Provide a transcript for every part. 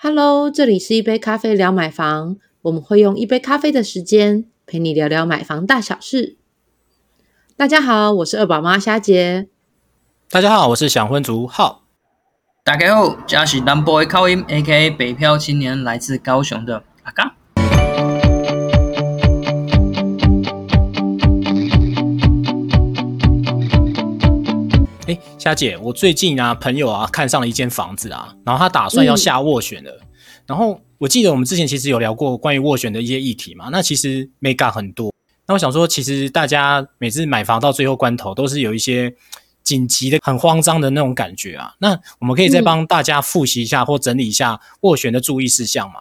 Hello，这里是一杯咖啡聊买房，我们会用一杯咖啡的时间陪你聊聊买房大小事。大家好，我是二宝妈虾姐。大家好，我是想婚族浩。大家好，我是南部的口音，A.K.A 北漂青年，来自高雄的阿刚。哎，虾姐，我最近啊，朋友啊，看上了一间房子啊，然后他打算要下斡旋了。然后我记得我们之前其实有聊过关于斡旋的一些议题嘛，那其实没干很多。那我想说，其实大家每次买房到最后关头，都是有一些紧急的、很慌张的那种感觉啊。那我们可以再帮大家复习一下或整理一下斡旋的注意事项吗？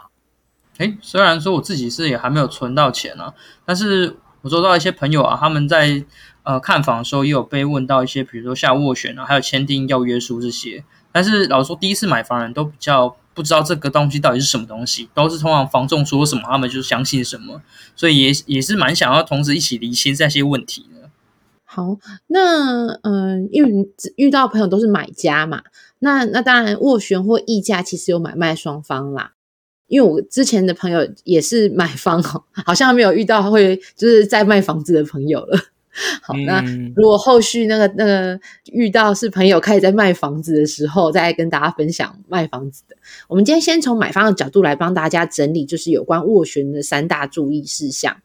哎，虽然说我自己是也还没有存到钱啊，但是我收到一些朋友啊，他们在。呃，看房的时候也有被问到一些，比如说下斡旋啊，还有签订要约书这些。但是老实说，第一次买房人都比较不知道这个东西到底是什么东西，都是通常房仲说什么，他们就相信什么，所以也也是蛮想要同时一起厘清这些问题的。好，那嗯，因为遇到朋友都是买家嘛，那那当然斡旋或议价其实有买卖双方啦。因为我之前的朋友也是买方，好像没有遇到会就是在卖房子的朋友了。好，那如果后续那个那个遇到是朋友开始在卖房子的时候，再跟大家分享卖房子的。我们今天先从买方的角度来帮大家整理，就是有关斡旋的三大注意事项。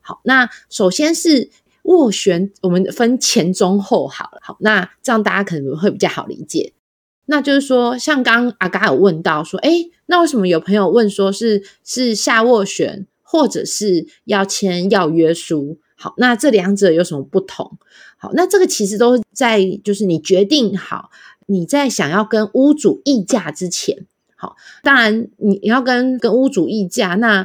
好，那首先是斡旋，我们分前中后好了。好，那这样大家可能会比较好理解。那就是说，像刚阿嘎有问到说，哎，那为什么有朋友问说是是下斡旋，或者是要签要约书？好，那这两者有什么不同？好，那这个其实都是在就是你决定好你在想要跟屋主议价之前，好，当然你你要跟跟屋主议价，那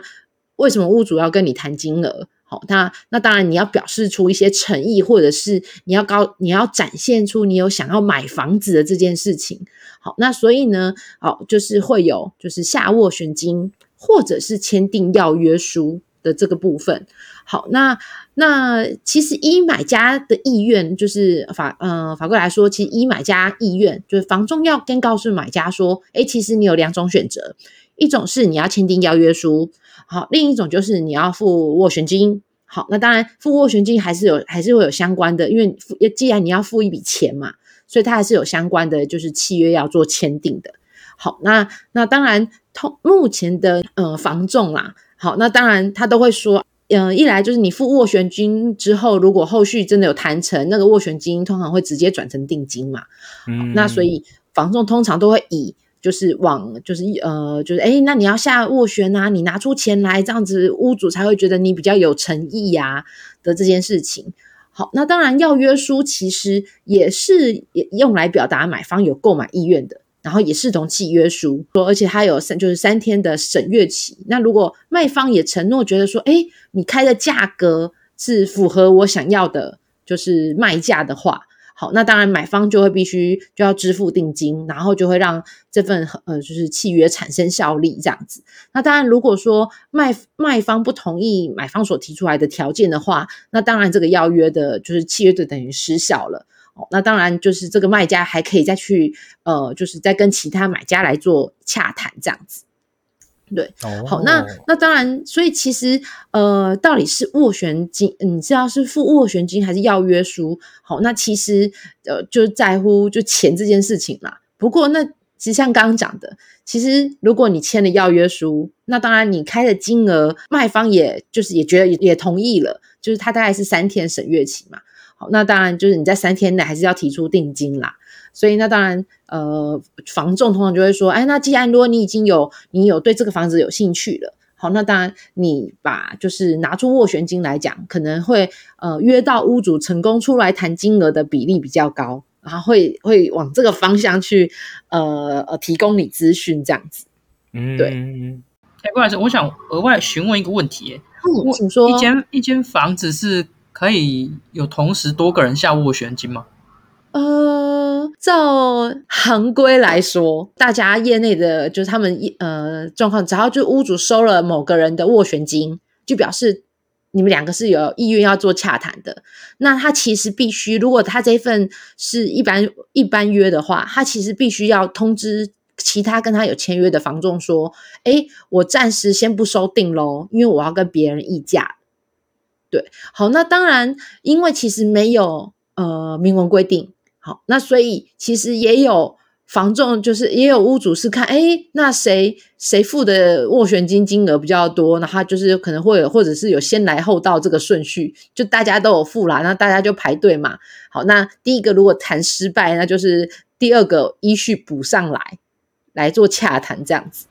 为什么屋主要跟你谈金额？好，那那当然你要表示出一些诚意，或者是你要高你要展现出你有想要买房子的这件事情。好，那所以呢，好就是会有就是下斡旋金，或者是签订要约书的这个部分。好，那那其实依买家的意愿，就是法呃法规来说，其实依买家意愿，就是房仲要跟告诉买家说，哎，其实你有两种选择，一种是你要签订要约书，好，另一种就是你要付斡旋金。好，那当然付斡旋金还是有还是会有相关的，因为既然你要付一笔钱嘛，所以它还是有相关的就是契约要做签订的。好，那那当然通目前的呃房仲啦，好，那当然他都会说。嗯，一来就是你付斡旋金之后，如果后续真的有谈成，那个斡旋金通常会直接转成定金嘛。嗯，那所以房仲通常都会以就是往就是呃就是哎，那你要下斡旋啊，你拿出钱来，这样子屋主才会觉得你比较有诚意呀的这件事情。好，那当然要约书其实也是也用来表达买方有购买意愿的。然后也是同契约书，说而且它有三就是三天的审阅期。那如果卖方也承诺觉得说，哎，你开的价格是符合我想要的，就是卖价的话，好，那当然买方就会必须就要支付定金，然后就会让这份呃就是契约产生效力这样子。那当然如果说卖卖方不同意买方所提出来的条件的话，那当然这个要约的就是契约就等于失效了。哦，那当然就是这个卖家还可以再去呃，就是再跟其他买家来做洽谈这样子。对，好，那那当然，所以其实呃，到底是斡旋金，你知道是付斡旋金还是要约书？好，那其实呃，就在乎就钱这件事情啦。不过那其实像刚刚讲的，其实如果你签了要约书，那当然你开的金额，卖方也就是也觉得也同意了，就是他大概是三天审阅期嘛。那当然就是你在三天内还是要提出定金啦，所以那当然呃，房仲通常就会说，哎，那既然如果你已经有你有对这个房子有兴趣了，好，那当然你把就是拿出斡旋金来讲，可能会呃约到屋主成功出来谈金额的比例比较高，然后会会往这个方向去呃呃提供你资讯这样子，嗯，对。哎，郭老师，我想额外询问一个问题，嗯，请说，一间一间房子是。可以有同时多个人下斡旋金吗？呃，照行规来说，大家业内的就是他们一呃状况，只要就屋主收了某个人的斡旋金，就表示你们两个是有意愿要做洽谈的。那他其实必须，如果他这份是一般一般约的话，他其实必须要通知其他跟他有签约的房仲说：“哎，我暂时先不收定喽，因为我要跟别人议价。”对，好，那当然，因为其实没有呃明文规定，好，那所以其实也有房仲，就是也有屋主是看，哎，那谁谁付的斡旋金金额比较多，那他就是可能会有，或者是有先来后到这个顺序，就大家都有付啦，那大家就排队嘛。好，那第一个如果谈失败，那就是第二个依序补上来来做洽谈这样子。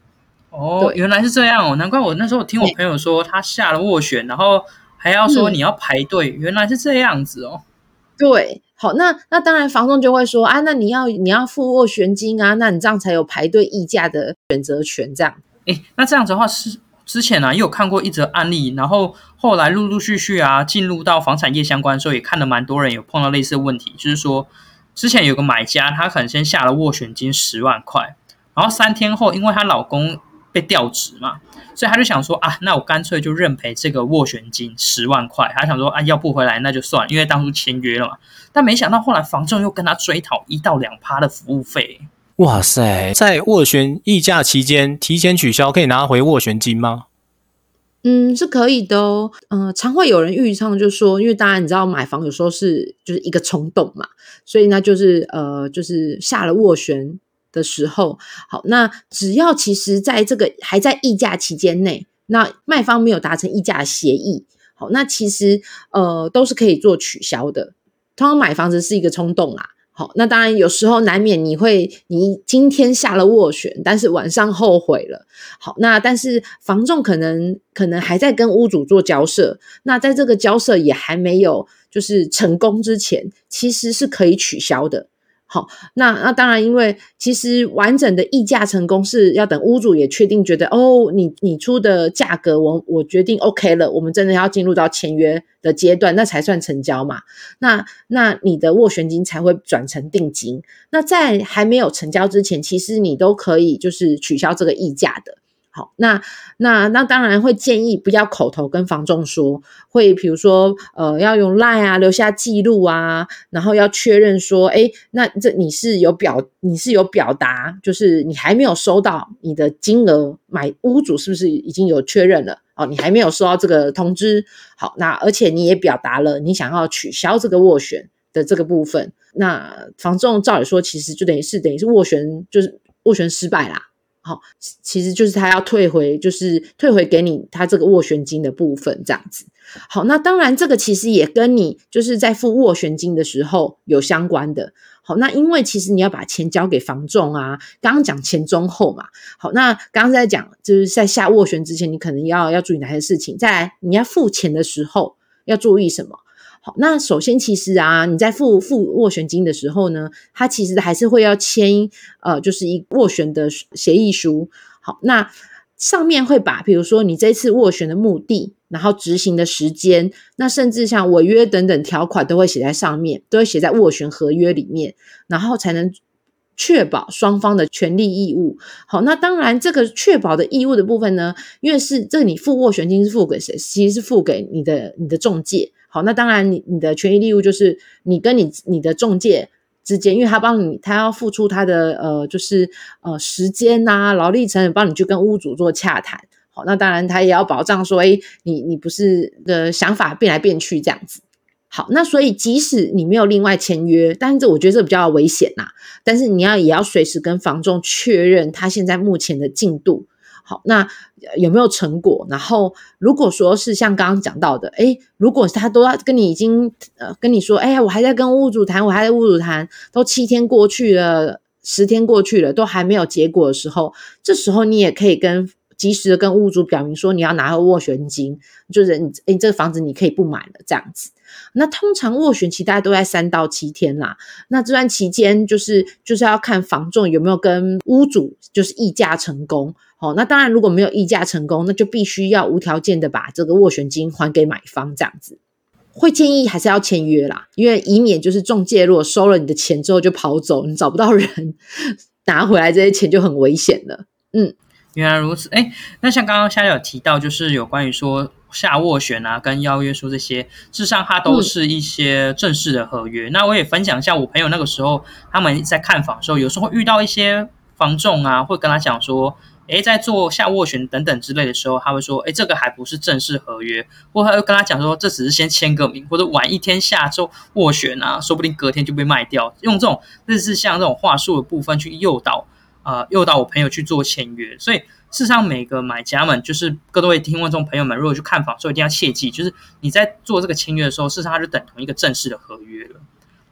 哦，原来是这样哦，难怪我那时候听我朋友说，他下了斡旋，然后。还要说你要排队，原来是这样子哦。对，好，那那当然，房东就会说啊，那你要你要付斡旋金啊，那你这样才有排队议价的选择权。这样，哎，那这样子的话是之前呢也有看过一则案例，然后后来陆陆续续啊进入到房产业相关的时候，也看了蛮多人有碰到类似的问题，就是说之前有个买家，他可能先下了斡旋金十万块，然后三天后，因为她老公被调职嘛。所以他就想说啊，那我干脆就认赔这个斡旋金十万块。他想说啊，要不回来那就算，因为当初签约了嘛。但没想到后来房仲又跟他追讨一到两趴的服务费。哇塞，在斡旋议价期间提前取消可以拿回斡旋金吗？嗯，是可以的哦。嗯，常会有人预唱就说，因为当然你知道买房有时候是就是一个冲动嘛，所以呢就是呃就是下了斡旋。的时候，好，那只要其实在这个还在议价期间内，那卖方没有达成议价协议，好，那其实呃都是可以做取消的。通常买房子是一个冲动啦，好，那当然有时候难免你会你今天下了斡旋，但是晚上后悔了，好，那但是房仲可能可能还在跟屋主做交涉，那在这个交涉也还没有就是成功之前，其实是可以取消的。好，那那当然，因为其实完整的议价成功是要等屋主也确定觉得哦，你你出的价格我我决定 OK 了，我们真的要进入到签约的阶段，那才算成交嘛。那那你的斡旋金才会转成定金。那在还没有成交之前，其实你都可以就是取消这个议价的。好，那那那当然会建议不要口头跟房仲说，会比如说呃要用 line 啊留下记录啊，然后要确认说，哎，那这你是有表你是有表达，就是你还没有收到你的金额，买屋主是不是已经有确认了？哦，你还没有收到这个通知。好，那而且你也表达了你想要取消这个斡旋的这个部分，那房仲照理说其实就等于是等于是斡旋就是斡旋失败啦。好，其实就是他要退回，就是退回给你他这个斡旋金的部分，这样子。好，那当然这个其实也跟你就是在付斡旋金的时候有相关的。好，那因为其实你要把钱交给房仲啊，刚刚讲前中后嘛。好，那刚刚在讲就是在下斡旋之前，你可能要要注意哪些事情？再来，你要付钱的时候要注意什么？好，那首先其实啊，你在付付斡旋金的时候呢，他其实还是会要签呃，就是一斡旋的协议书。好，那上面会把比如说你这次斡旋的目的，然后执行的时间，那甚至像违约等等条款都会写在上面，都会写在斡旋合约里面，然后才能确保双方的权利义务。好，那当然这个确保的义务的部分呢，因为是这你付斡旋金是付给谁？其实是付给你的你的中介。好，那当然，你你的权益义务就是你跟你你的中介之间，因为他帮你，他要付出他的呃，就是呃时间呐、劳力成本，帮你去跟屋主做洽谈。好，那当然他也要保障说，哎，你你不是的想法变来变去这样子。好，那所以即使你没有另外签约，但是这我觉得这比较危险呐。但是你要也要随时跟房仲确认他现在目前的进度。好，那有没有成果？然后如果说是像刚刚讲到的，诶，如果他都要跟你已经呃跟你说，哎呀，我还在跟屋主谈，我还在屋主谈，都七天过去了，十天过去了，都还没有结果的时候，这时候你也可以跟及时的跟屋主表明说，你要拿个斡旋金，就是你诶这个房子你可以不买了这样子。那通常斡旋期大概都在三到七天啦。那这段期间就是就是要看房仲有没有跟屋主就是议价成功。哦，那当然，如果没有议价成功，那就必须要无条件的把这个斡旋金还给买方，这样子。会建议还是要签约啦，因为以免就是中介如果收了你的钱之后就跑走，你找不到人 拿回来这些钱就很危险了。嗯，原来如此。哎，那像刚刚夏有提到，就是有关于说下斡旋啊，跟邀约书这些，事实上它都是一些正式的合约。那我也分享一下，我朋友那个时候他们在看房的时候，有时候会遇到一些。房仲啊会跟他讲说，诶，在做下斡旋等等之类的时候，他会说，诶，这个还不是正式合约，或他会跟他讲说，这只是先签个名，或者晚一天下周斡旋啊，说不定隔天就被卖掉，用这种类似像这种话术的部分去诱导啊，诱导我朋友去做签约，所以事实上每个买家们，就是各位听众朋友们，如果去看房，所以一定要切记，就是你在做这个签约的时候，事实上它就等同一个正式的合约了。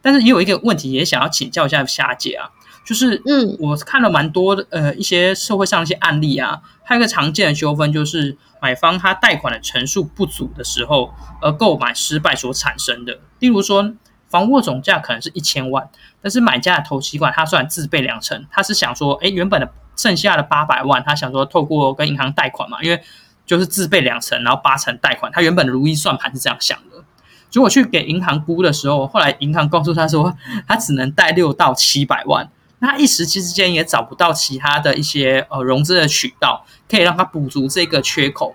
但是也有一个问题，也想要请教一下霞姐啊，就是嗯，我看了蛮多的呃一些社会上一些案例啊，还有一个常见的纠纷就是买方他贷款的成数不足的时候，而购买失败所产生的。例如说，房屋总价可能是一千万，但是买家的头期款他虽然自备两成，他是想说，哎，原本的剩下的八百万，他想说透过跟银行贷款嘛，因为就是自备两成，然后八成贷款，他原本的如意算盘是这样想的。结果去给银行估的时候，后来银行告诉他说，他只能贷六到七百万，那一时之间也找不到其他的一些呃融资的渠道，可以让他补足这个缺口，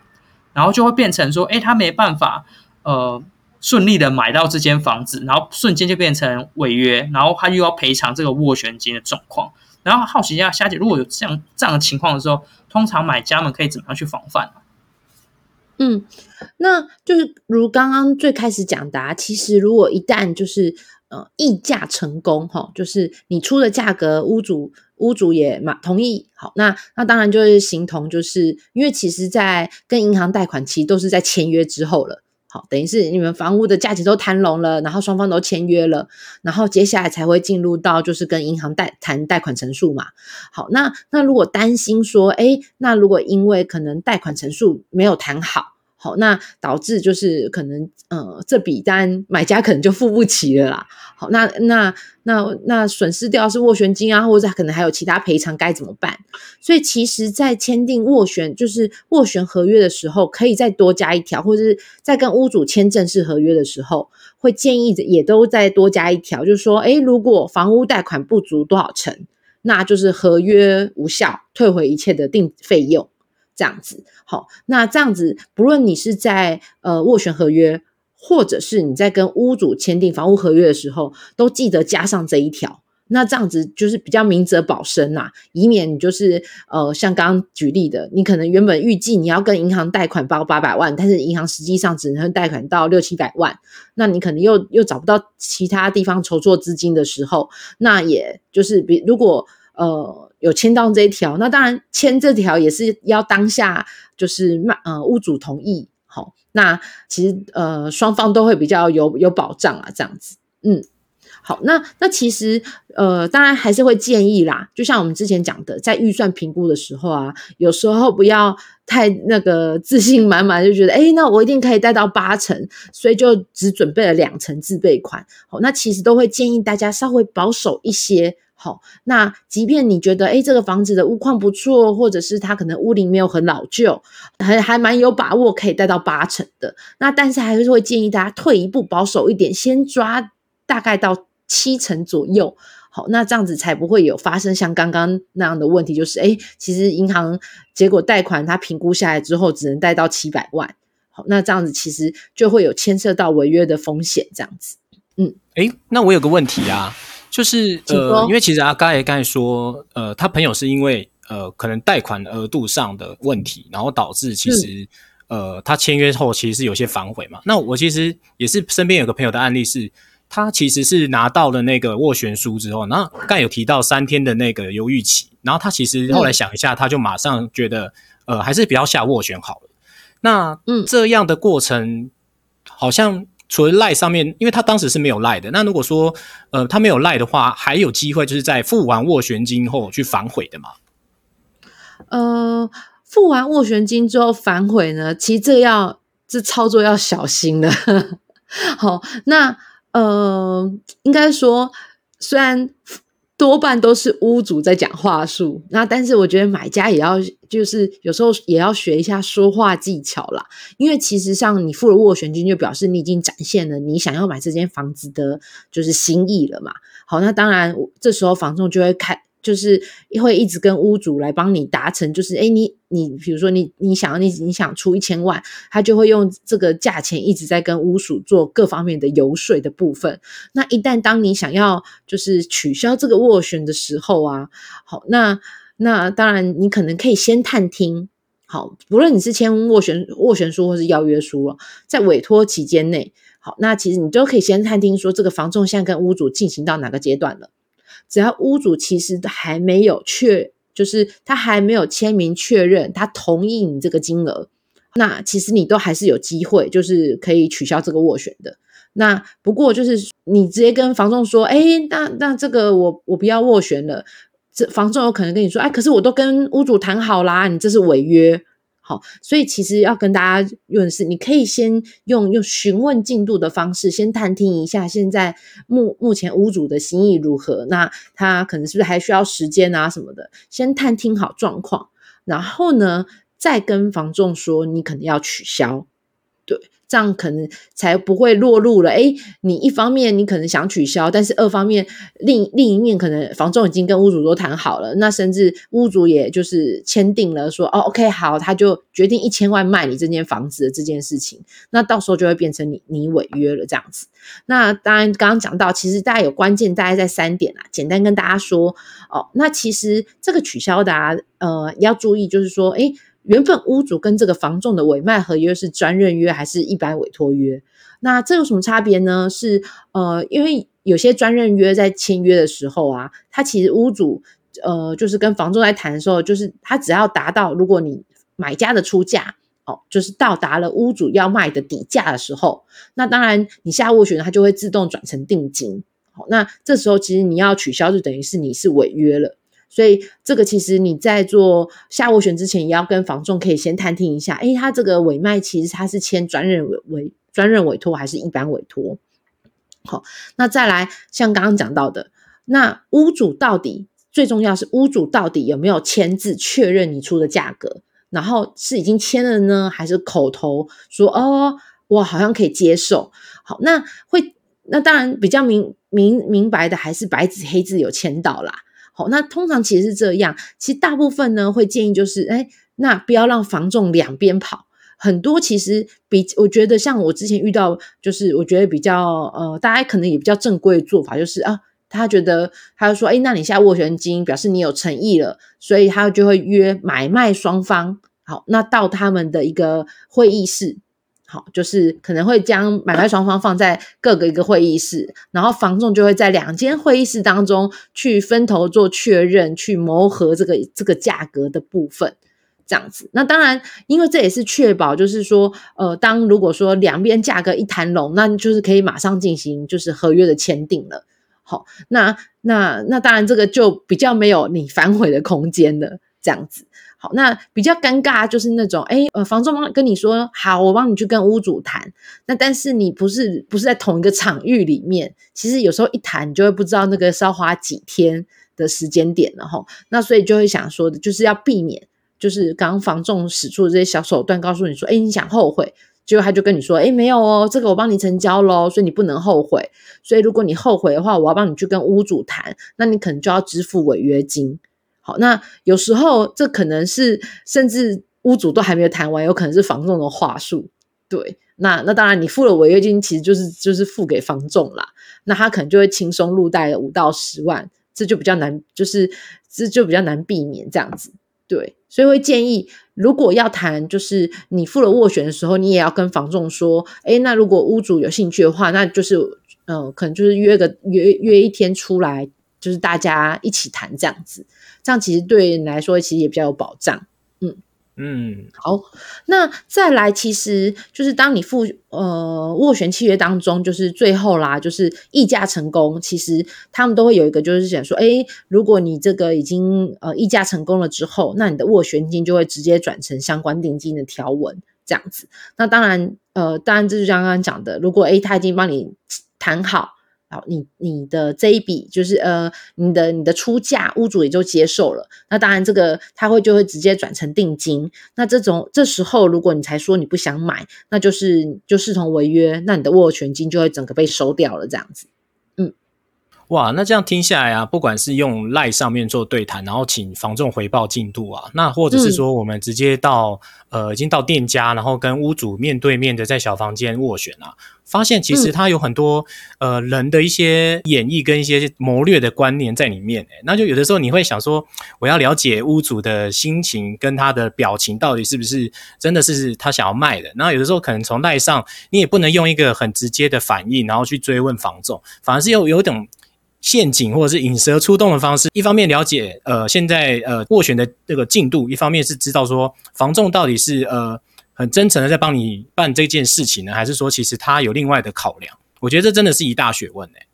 然后就会变成说，哎，他没办法呃顺利的买到这间房子，然后瞬间就变成违约，然后他又要赔偿这个斡旋金的状况。然后好奇一下，夏姐，如果有这样这样的情况的时候，通常买家们可以怎么样去防范呢？嗯，那就是如刚刚最开始讲的，其实如果一旦就是呃议价成功哈，就是你出的价格，屋主屋主也满同意，好，那那当然就是形同，就是因为其实在跟银行贷款，其实都是在签约之后了，好，等于是你们房屋的价钱都谈拢了，然后双方都签约了，然后接下来才会进入到就是跟银行贷谈贷款陈述嘛，好，那那如果担心说，哎，那如果因为可能贷款陈述没有谈好。好，那导致就是可能，呃，这笔单买家可能就付不起了啦。好，那那那那损失掉是斡旋金啊，或者可能还有其他赔偿，该怎么办？所以其实，在签订斡旋就是斡旋合约的时候，可以再多加一条，或者是在跟屋主签正式合约的时候，会建议也都再多加一条，就是说，诶，如果房屋贷款不足多少成，那就是合约无效，退回一切的定费用。这样子，好，那这样子，不论你是在呃斡旋合约，或者是你在跟屋主签订房屋合约的时候，都记得加上这一条。那这样子就是比较明哲保身呐，以免你就是呃像刚刚举例的，你可能原本预计你要跟银行贷款包八百万，但是银行实际上只能贷款到六七百万，那你可能又又找不到其他地方筹措资金的时候，那也就是比如果。呃，有签到这一条，那当然签这条也是要当下就是卖呃屋主同意，好，那其实呃双方都会比较有有保障啊，这样子，嗯，好，那那其实呃当然还是会建议啦，就像我们之前讲的，在预算评估的时候啊，有时候不要太那个自信满满，就觉得哎，那我一定可以贷到八成，所以就只准备了两成自备款，好，那其实都会建议大家稍微保守一些。好，那即便你觉得，哎，这个房子的屋况不错，或者是它可能屋龄没有很老旧，还还蛮有把握可以贷到八成的，那但是还是会建议大家退一步，保守一点，先抓大概到七成左右。好，那这样子才不会有发生像刚刚那样的问题，就是哎，其实银行结果贷款它评估下来之后，只能贷到七百万。好，那这样子其实就会有牵涉到违约的风险，这样子。嗯，哎，那我有个问题啊。就是呃，因为其实阿刚也刚才说，呃，他朋友是因为呃，可能贷款额度上的问题，然后导致其实呃，他签约后其实是有些反悔嘛。那我其实也是身边有个朋友的案例是，他其实是拿到了那个斡旋书之后，然后刚有提到三天的那个犹豫期，然后他其实后来想一下，他就马上觉得呃，还是不要下斡旋好了。那嗯，这样的过程好像。除了赖上面，因为他当时是没有赖的。那如果说，呃，他没有赖的话，还有机会就是在付完斡旋金后去反悔的嘛？呃，付完斡旋金之后反悔呢？其实这要这操作要小心了。好，那呃，应该说虽然。多半都是屋主在讲话术，那但是我觉得买家也要就是有时候也要学一下说话技巧啦，因为其实像你付了斡旋金，就表示你已经展现了你想要买这间房子的就是心意了嘛。好，那当然这时候房仲就会开就是会一直跟屋主来帮你达成，就是哎，你你比如说你你想要你你想出一千万，他就会用这个价钱一直在跟屋主做各方面的游说的部分。那一旦当你想要就是取消这个斡旋的时候啊，好，那那当然你可能可以先探听。好，不论你是签斡旋斡旋书或是邀约书了，在委托期间内，好，那其实你都可以先探听说这个房仲现在跟屋主进行到哪个阶段了。只要屋主其实还没有确，就是他还没有签名确认他同意你这个金额，那其实你都还是有机会，就是可以取消这个斡旋的。那不过就是你直接跟房仲说，哎，那那这个我我不要斡旋了。这房仲有可能跟你说，哎，可是我都跟屋主谈好啦，你这是违约，好，所以其实要跟大家用的是，你可以先用用询问进度的方式，先探听一下现在目目前屋主的心意如何，那他可能是不是还需要时间啊什么的，先探听好状况，然后呢，再跟房仲说你可能要取消，这样可能才不会落入了。哎，你一方面你可能想取消，但是二方面另另一面可能房仲已经跟屋主都谈好了，那甚至屋主也就是签订了说，哦，OK，好，他就决定一千万卖你这间房子的这件事情，那到时候就会变成你你违约了这样子。那当然刚刚讲到，其实大家有关键大概在三点啊，简单跟大家说哦，那其实这个取消的啊，呃，要注意就是说，哎。原本屋主跟这个房仲的委卖合约是专任约还是一般委托约？那这有什么差别呢？是呃，因为有些专任约在签约的时候啊，他其实屋主呃就是跟房仲在谈的时候，就是他只要达到如果你买家的出价哦，就是到达了屋主要卖的底价的时候，那当然你下斡旋它就会自动转成定金。好，那这时候其实你要取消，就等于是你是违约了。所以这个其实你在做下斡旋之前，也要跟房仲可以先探听一下，诶，他这个委卖其实他是签专任委委专任委托还是一般委托？好，那再来像刚刚讲到的，那屋主到底最重要是屋主到底有没有签字确认你出的价格，然后是已经签了呢，还是口头说哦，我好像可以接受？好，那会那当然比较明明明白的，还是白纸黑字有签到啦。好，那通常其实是这样。其实大部分呢会建议就是，哎，那不要让房仲两边跑。很多其实比我觉得，像我之前遇到，就是我觉得比较呃，大家可能也比较正规的做法，就是啊，他觉得他就说，哎，那你现在斡旋金表示你有诚意了，所以他就会约买卖双方，好，那到他们的一个会议室。好，就是可能会将买卖双方放在各个一个会议室，然后房仲就会在两间会议室当中去分头做确认，去磨合这个这个价格的部分，这样子。那当然，因为这也是确保，就是说，呃，当如果说两边价格一谈拢，那就是可以马上进行就是合约的签订了。好，那那那当然，这个就比较没有你反悔的空间了，这样子。那比较尴尬就是那种，哎，呃，房仲跟你说好，我帮你去跟屋主谈。那但是你不是不是在同一个场域里面，其实有时候一谈，你就会不知道那个是要花几天的时间点了哈。那所以就会想说的，就是要避免，就是刚刚房仲使出的这些小手段，告诉你说，哎，你想后悔，结果他就跟你说，哎，没有哦，这个我帮你成交喽，所以你不能后悔。所以如果你后悔的话，我要帮你去跟屋主谈，那你可能就要支付违约金。好，那有时候这可能是甚至屋主都还没有谈完，有可能是房仲的话术。对，那那当然你付了违约金，其实就是就是付给房仲啦。那他可能就会轻松入袋五到十万，这就比较难，就是这就比较难避免这样子。对，所以会建议，如果要谈，就是你付了斡旋的时候，你也要跟房仲说，哎，那如果屋主有兴趣的话，那就是嗯，可能就是约个约约一天出来。就是大家一起谈这样子，这样其实对你来说其实也比较有保障。嗯嗯，好，那再来，其实就是当你付呃斡旋契约当中，就是最后啦，就是议价成功，其实他们都会有一个，就是想说，哎，如果你这个已经呃议价成功了之后，那你的斡旋金就会直接转成相关定金的条文这样子。那当然，呃，当然这就刚刚讲的，如果哎他已经帮你谈好。好，你你的这一笔就是呃，你的你的出价，屋主也就接受了。那当然，这个他会就会直接转成定金。那这种这时候，如果你才说你不想买，那就是就视同违约，那你的握权金就会整个被收掉了，这样子。嗯，哇，那这样听下来啊，不管是用赖上面做对谈，然后请房仲回报进度啊，那或者是说我们直接到、呃已经到店家，然后跟屋主面对面的在小房间斡旋啊，发现其实它有很多、呃人的一些演绎跟一些谋略的观念在里面、欸，那就有的时候你会想说，我要了解屋主的心情跟他的表情到底是不是真的是他想要卖的，那有的时候可能从赖上你也不能用一个很直接的反应，然后去追问房仲，反而是有有一种。陷阱或者是引蛇出洞的方式，一方面了解呃现在呃斡旋的这个进度，一方面是知道说房仲到底是呃很真诚的在帮你办这件事情呢，还是说其实他有另外的考量？我觉得这真的是一大学问诶、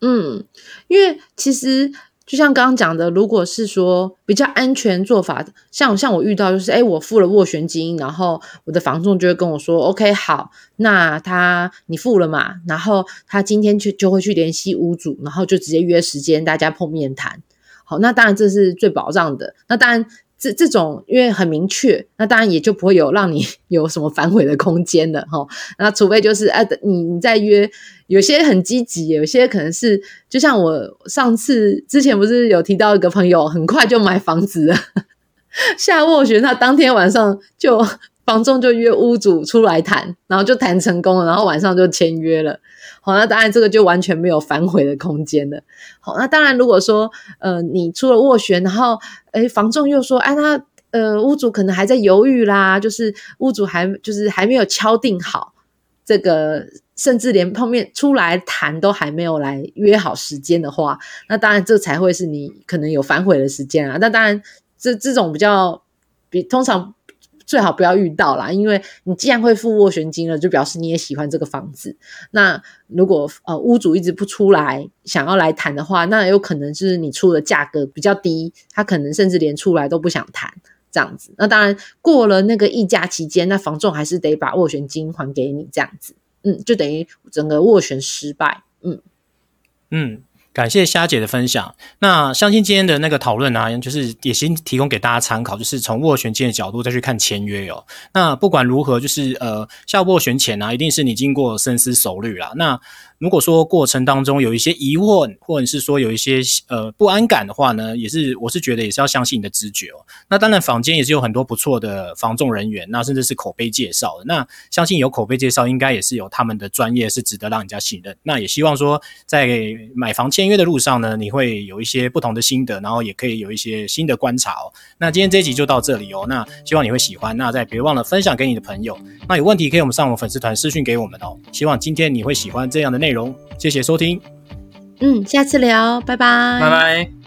嗯，因为其实就像刚刚讲的，如果是说比较安全做法，像像我遇到就是，哎，我付了斡旋金，然后我的房仲就会跟我说，OK，好，那他你付了嘛，然后他今天去就会去联系屋主，然后就直接约时间大家碰面谈。好，那当然这是最保障的。那当然这这种因为很明确，那当然也就不会有让你 有什么反悔的空间了哈。那除非就是哎、你你在约，有些很积极，有些可能是就像我上次之前不是有提到一个朋友很快就买房子了，下斡旋他当天晚上就房仲就约屋主出来谈，然后就谈成功了，然后晚上就签约了。好，那当然这个就完全没有反悔的空间了。好，那当然如果说呃你出了斡旋，然后诶房仲又说哎他呃屋主可能还在犹豫啦，就是屋主还就是还没有敲定好这个，甚至连碰面出来谈都还没有来约好时间的话，那当然这才会是你可能有反悔的时间啊。那当然这这种比较比通常。最好不要遇到啦，因为你既然会付斡旋金了，就表示你也喜欢这个房子。那如果呃屋主一直不出来想要来谈的话，那有可能是你出的价格比较低，他可能甚至连出来都不想谈这样子。那当然过了那个议价期间，那房仲还是得把斡旋金还给你这样子。嗯，就等于整个斡旋失败。嗯嗯，感谢虾姐的分享。那相信今天的那个讨论啊，就是也先提供给大家参考，就是从斡旋前的角度再去看签约哦。那不管如何，就是呃，下斡旋前啊，一定是你经过深思熟虑啦。那如果说过程当中有一些疑问，或者是说有一些呃不安感的话呢，也是我是觉得也是要相信你的直觉哦。那当然，坊间也是有很多不错的房仲人员，那甚至是口碑介绍的。那相信有口碑介绍，应该也是有他们的专业是值得让人家信任。那也希望说，在买房签约的路上呢，你会有一些不同的心得，然后也可以有一些新的观察哦。那今天这一集就到这里哦。那希望你会喜欢，那再别忘了分享给你的朋友。那有问题可以我们上我们粉丝团私讯给我们哦。希望今天你会喜欢这样的内内容，谢谢收听。嗯，下次聊，拜拜，拜拜。